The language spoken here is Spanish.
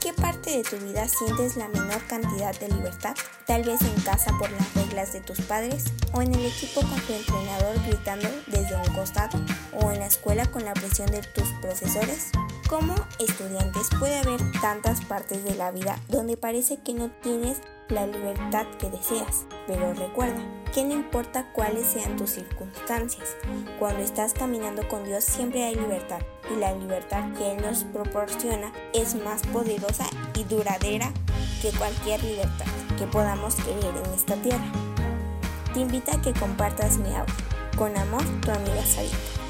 qué parte de tu vida sientes la menor cantidad de libertad? Tal vez en casa por las reglas de tus padres, o en el equipo con tu entrenador gritando desde un costado, o en la escuela con la presión de tus profesores. Como estudiantes puede haber tantas partes de la vida donde parece que no tienes la libertad que deseas, pero recuerda que no importa cuáles sean tus circunstancias, cuando estás caminando con Dios siempre hay libertad y la libertad que Él nos proporciona es más poderosa y duradera que cualquier libertad que podamos querer en esta tierra. Te invito a que compartas mi audio. Con amor, tu amiga Sarita.